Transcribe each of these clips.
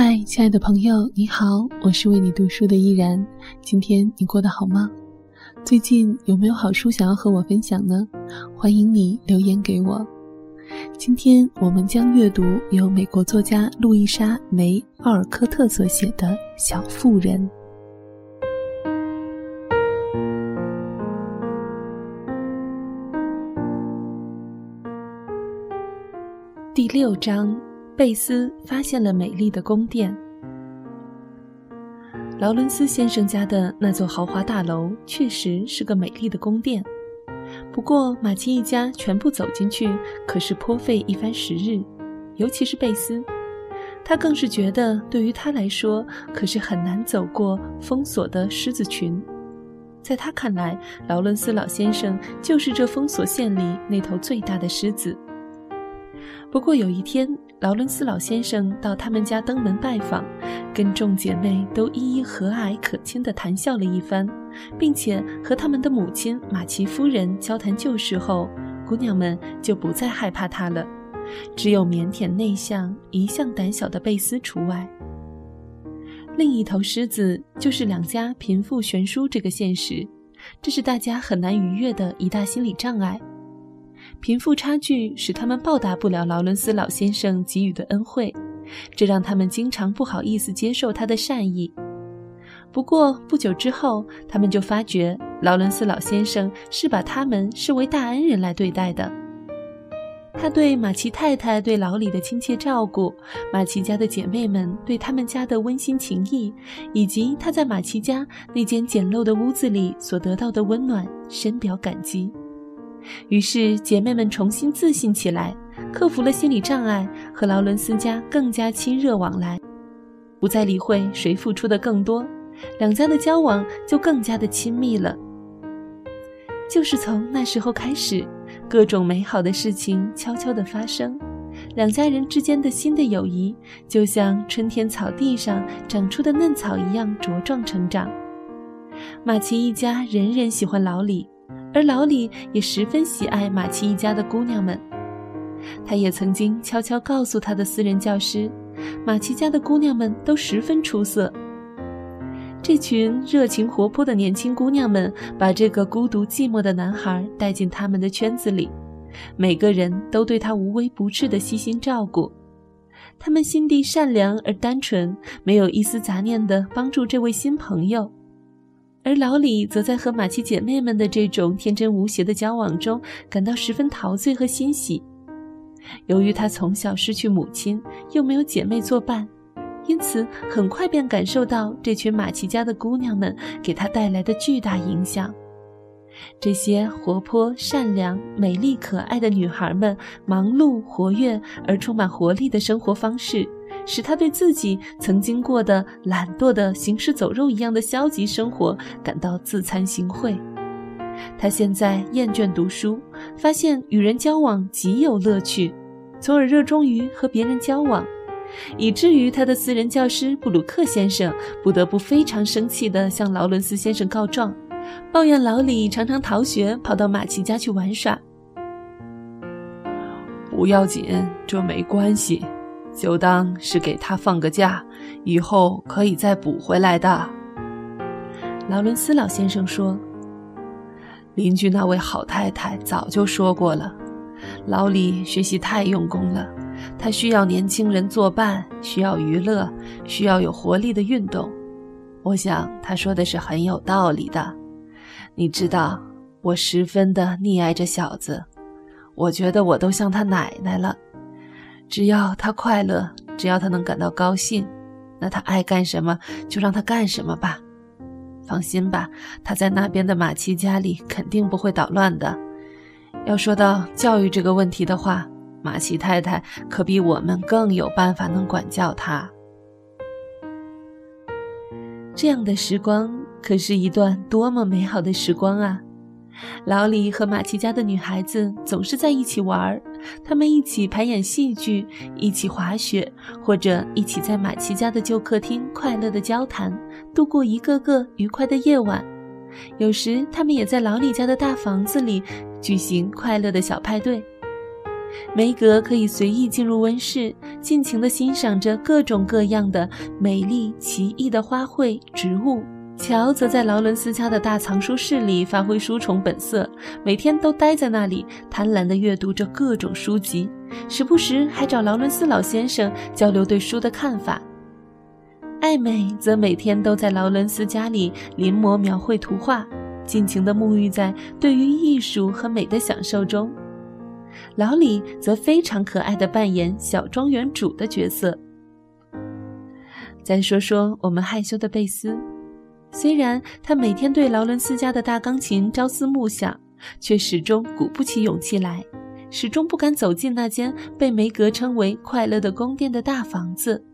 嗨，亲爱的朋友，你好，我是为你读书的依然。今天你过得好吗？最近有没有好书想要和我分享呢？欢迎你留言给我。今天我们将阅读由美国作家路易莎·梅·奥尔科特所写的《小妇人》第六章。贝斯发现了美丽的宫殿。劳伦斯先生家的那座豪华大楼确实是个美丽的宫殿，不过马奇一家全部走进去可是颇费一番时日，尤其是贝斯，他更是觉得对于他来说可是很难走过封锁的狮子群。在他看来，劳伦斯老先生就是这封锁线里那头最大的狮子。不过有一天，劳伦斯老先生到他们家登门拜访，跟众姐妹都一一和蔼可亲地谈笑了一番，并且和他们的母亲马奇夫人交谈旧事后，姑娘们就不再害怕他了，只有腼腆内向、一向胆小的贝斯除外。另一头狮子就是两家贫富悬殊这个现实，这是大家很难逾越的一大心理障碍。贫富差距使他们报答不了劳伦斯老先生给予的恩惠，这让他们经常不好意思接受他的善意。不过不久之后，他们就发觉劳伦斯老先生是把他们视为大恩人来对待的。他对马奇太太对老李的亲切照顾，马奇家的姐妹们对他们家的温馨情谊，以及他在马奇家那间简陋的屋子里所得到的温暖，深表感激。于是，姐妹们重新自信起来，克服了心理障碍，和劳伦斯家更加亲热往来，不再理会谁付出的更多，两家的交往就更加的亲密了。就是从那时候开始，各种美好的事情悄悄的发生，两家人之间的新的友谊，就像春天草地上长出的嫩草一样茁壮成长。马奇一家人人喜欢老李。而老李也十分喜爱马奇一家的姑娘们，他也曾经悄悄告诉他的私人教师，马奇家的姑娘们都十分出色。这群热情活泼的年轻姑娘们把这个孤独寂寞的男孩带进他们的圈子里，每个人都对他无微不至的悉心照顾，他们心地善良而单纯，没有一丝杂念的帮助这位新朋友。而老李则在和马奇姐妹们的这种天真无邪的交往中感到十分陶醉和欣喜。由于他从小失去母亲，又没有姐妹作伴，因此很快便感受到这群马奇家的姑娘们给他带来的巨大影响。这些活泼、善良、美丽、可爱的女孩们，忙碌、活跃而充满活力的生活方式。使他对自己曾经过的懒惰的行尸走肉一样的消极生活感到自惭形秽。他现在厌倦读书，发现与人交往极有乐趣，从而热衷于和别人交往，以至于他的私人教师布鲁克先生不得不非常生气地向劳伦斯先生告状，抱怨老李常常逃学，跑到马奇家去玩耍。不要紧，这没关系。就当是给他放个假，以后可以再补回来的。劳伦斯老先生说：“邻居那位好太太早就说过了，老李学习太用功了，他需要年轻人作伴，需要娱乐，需要有活力的运动。我想他说的是很有道理的。你知道，我十分的溺爱这小子，我觉得我都像他奶奶了。”只要他快乐，只要他能感到高兴，那他爱干什么就让他干什么吧。放心吧，他在那边的马奇家里肯定不会捣乱的。要说到教育这个问题的话，马奇太太可比我们更有办法能管教他。这样的时光可是一段多么美好的时光啊！老李和马奇家的女孩子总是在一起玩儿，他们一起排演戏剧，一起滑雪，或者一起在马奇家的旧客厅快乐的交谈，度过一个个愉快的夜晚。有时，他们也在老李家的大房子里举行快乐的小派对。梅格可以随意进入温室，尽情地欣赏着各种各样的美丽奇异的花卉、植物。乔则在劳伦斯家的大藏书室里发挥书虫本色，每天都待在那里，贪婪地阅读着各种书籍，时不时还找劳伦斯老先生交流对书的看法。艾美则每天都在劳伦斯家里临摹描绘图画，尽情地沐浴在对于艺术和美的享受中。老李则非常可爱地扮演小庄园主的角色。再说说我们害羞的贝斯。虽然他每天对劳伦斯家的大钢琴朝思暮想，却始终鼓不起勇气来，始终不敢走进那间被梅格称为“快乐的宫殿”的大房子。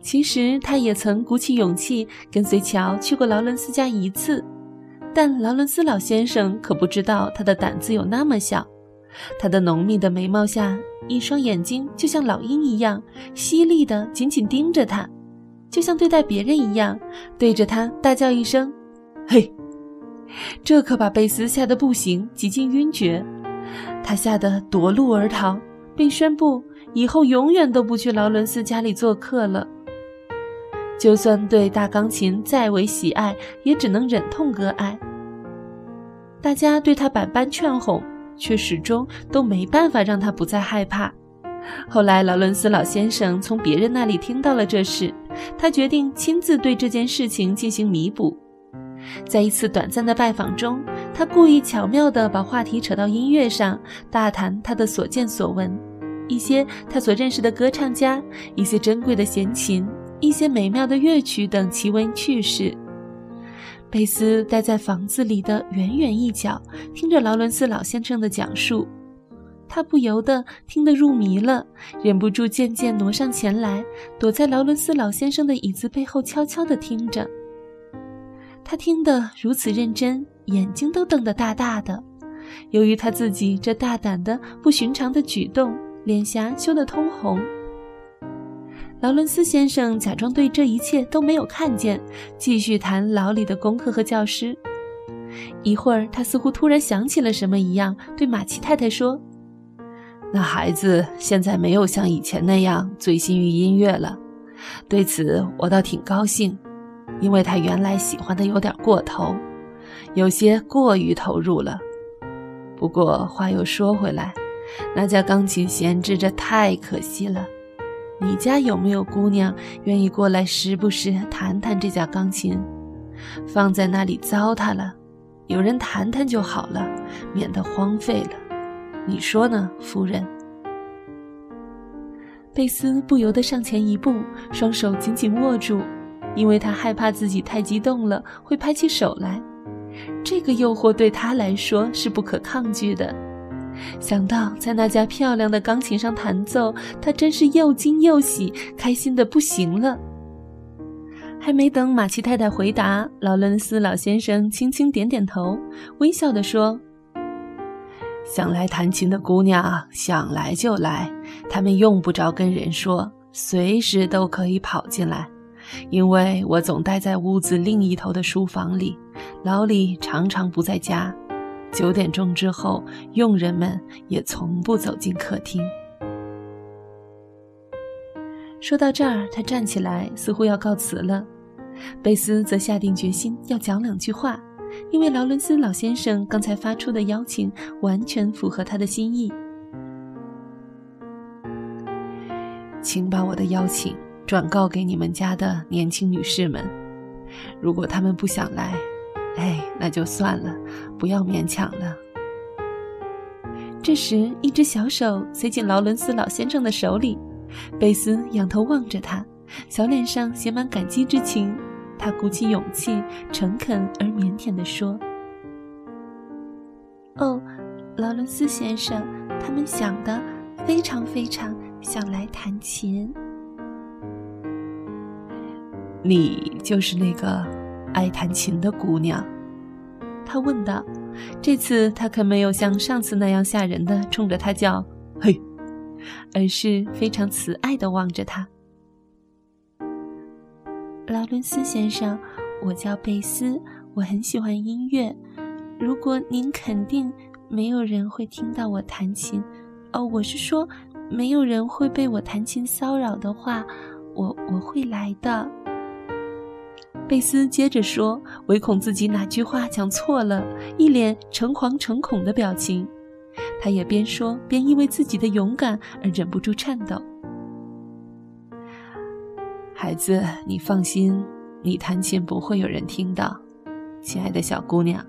其实，他也曾鼓起勇气跟随乔去过劳伦斯家一次，但劳伦斯老先生可不知道他的胆子有那么小。他的浓密的眉毛下，一双眼睛就像老鹰一样犀利地紧紧盯着他。就像对待别人一样，对着他大叫一声：“嘿！”这可把贝斯吓得不行，几近晕厥。他吓得夺路而逃，并宣布以后永远都不去劳伦斯家里做客了。就算对大钢琴再为喜爱，也只能忍痛割爱。大家对他百般劝哄，却始终都没办法让他不再害怕。后来，劳伦斯老先生从别人那里听到了这事，他决定亲自对这件事情进行弥补。在一次短暂的拜访中，他故意巧妙地把话题扯到音乐上，大谈他的所见所闻，一些他所认识的歌唱家，一些珍贵的弦琴，一些美妙的乐曲等奇闻趣事。贝斯待在房子里的远远一角，听着劳伦斯老先生的讲述。他不由得听得入迷了，忍不住渐渐挪上前来，躲在劳伦斯老先生的椅子背后，悄悄地听着。他听得如此认真，眼睛都瞪得大大的。由于他自己这大胆的、不寻常的举动，脸颊羞得通红。劳伦斯先生假装对这一切都没有看见，继续谈老李的功课和教师。一会儿，他似乎突然想起了什么一样，对马奇太太说。那孩子现在没有像以前那样醉心于音乐了，对此我倒挺高兴，因为他原来喜欢的有点过头，有些过于投入了。不过话又说回来，那架钢琴闲置着太可惜了。你家有没有姑娘愿意过来时不时弹弹这架钢琴？放在那里糟蹋了，有人弹弹就好了，免得荒废了。你说呢，夫人？贝斯不由得上前一步，双手紧紧握住，因为他害怕自己太激动了会拍起手来。这个诱惑对他来说是不可抗拒的。想到在那架漂亮的钢琴上弹奏，他真是又惊又喜，开心的不行了。还没等马奇太太回答，劳伦斯老先生轻轻点点头，微笑地说。想来弹琴的姑娘想来就来，她们用不着跟人说，随时都可以跑进来，因为我总待在屋子另一头的书房里，老李常常不在家，九点钟之后，佣人们也从不走进客厅。说到这儿，他站起来，似乎要告辞了，贝斯则下定决心要讲两句话。因为劳伦斯老先生刚才发出的邀请完全符合他的心意，请把我的邀请转告给你们家的年轻女士们。如果她们不想来，哎，那就算了，不要勉强了。这时，一只小手塞进劳伦斯老先生的手里，贝斯仰头望着他，小脸上写满感激之情。他鼓起勇气，诚恳而腼腆地说：“哦，劳伦斯先生，他们想的非常非常想来弹琴。你就是那个爱弹琴的姑娘？”他问道。这次他可没有像上次那样吓人的冲着他叫“嘿”，而是非常慈爱地望着他。劳伦斯先生，我叫贝斯，我很喜欢音乐。如果您肯定没有人会听到我弹琴，哦，我是说，没有人会被我弹琴骚扰的话，我我会来的。贝斯接着说，唯恐自己哪句话讲错了，一脸诚惶诚恐的表情。他也边说边因为自己的勇敢而忍不住颤抖。孩子，你放心，你弹琴不会有人听到。亲爱的小姑娘，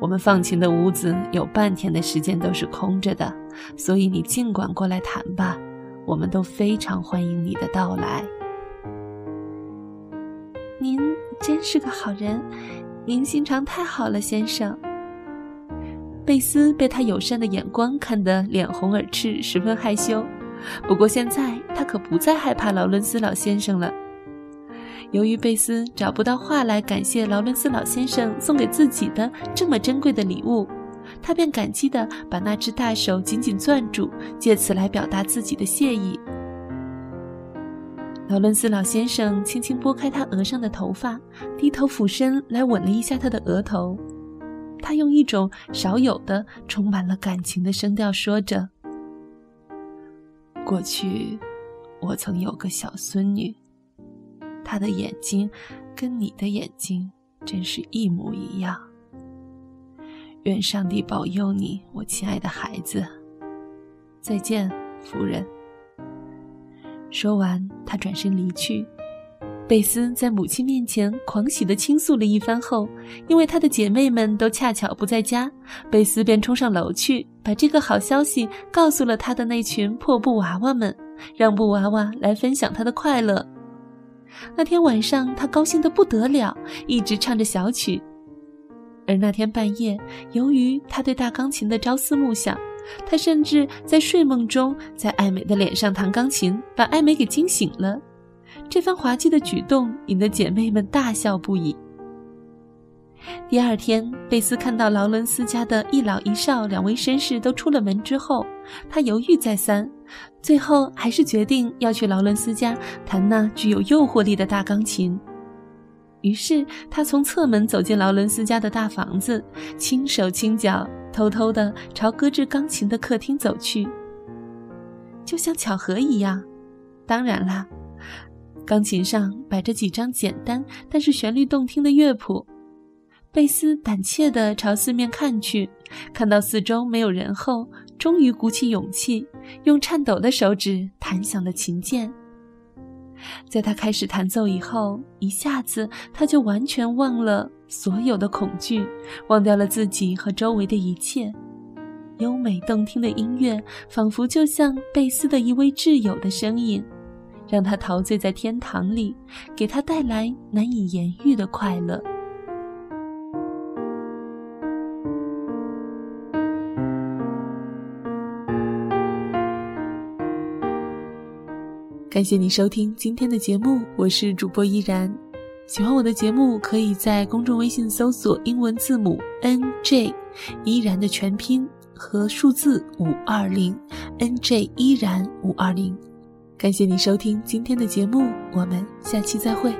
我们放琴的屋子有半天的时间都是空着的，所以你尽管过来弹吧，我们都非常欢迎你的到来。您真是个好人，您心肠太好了，先生。贝斯被他友善的眼光看得脸红耳赤，十分害羞。不过现在他可不再害怕劳伦斯老先生了。由于贝斯找不到话来感谢劳伦斯老先生送给自己的这么珍贵的礼物，他便感激地把那只大手紧紧攥住，借此来表达自己的谢意。劳伦斯老先生轻轻拨开他额上的头发，低头俯身来吻了一下他的额头。他用一种少有的、充满了感情的声调说着：“过去，我曾有个小孙女，他的眼睛跟你的眼睛真是一模一样。愿上帝保佑你，我亲爱的孩子。再见，夫人。”说完，他转身离去。贝斯在母亲面前狂喜地倾诉了一番后，因为她的姐妹们都恰巧不在家，贝斯便冲上楼去，把这个好消息告诉了他的那群破布娃娃们，让布娃娃来分享他的快乐。那天晚上，他高兴得不得了，一直唱着小曲。而那天半夜，由于他对大钢琴的朝思暮想，他甚至在睡梦中在艾美的脸上弹钢琴，把艾美给惊醒了。这番滑稽的举动引得姐妹们大笑不已。第二天，贝斯看到劳伦斯家的一老一少两位绅士都出了门之后，他犹豫再三，最后还是决定要去劳伦斯家弹那具有诱惑力的大钢琴。于是，他从侧门走进劳伦斯家的大房子，轻手轻脚，偷偷地朝搁置钢琴的客厅走去。就像巧合一样，当然啦。钢琴上摆着几张简单但是旋律动听的乐谱，贝斯胆怯地朝四面看去，看到四周没有人后，终于鼓起勇气，用颤抖的手指弹响了琴键。在他开始弹奏以后，一下子他就完全忘了所有的恐惧，忘掉了自己和周围的一切。优美动听的音乐，仿佛就像贝斯的一位挚友的声音。让他陶醉在天堂里，给他带来难以言喻的快乐。感谢你收听今天的节目，我是主播依然。喜欢我的节目，可以在公众微信搜索英文字母 N J，依然的全拼和数字五二零，N J 依然五二零。感谢你收听今天的节目，我们下期再会。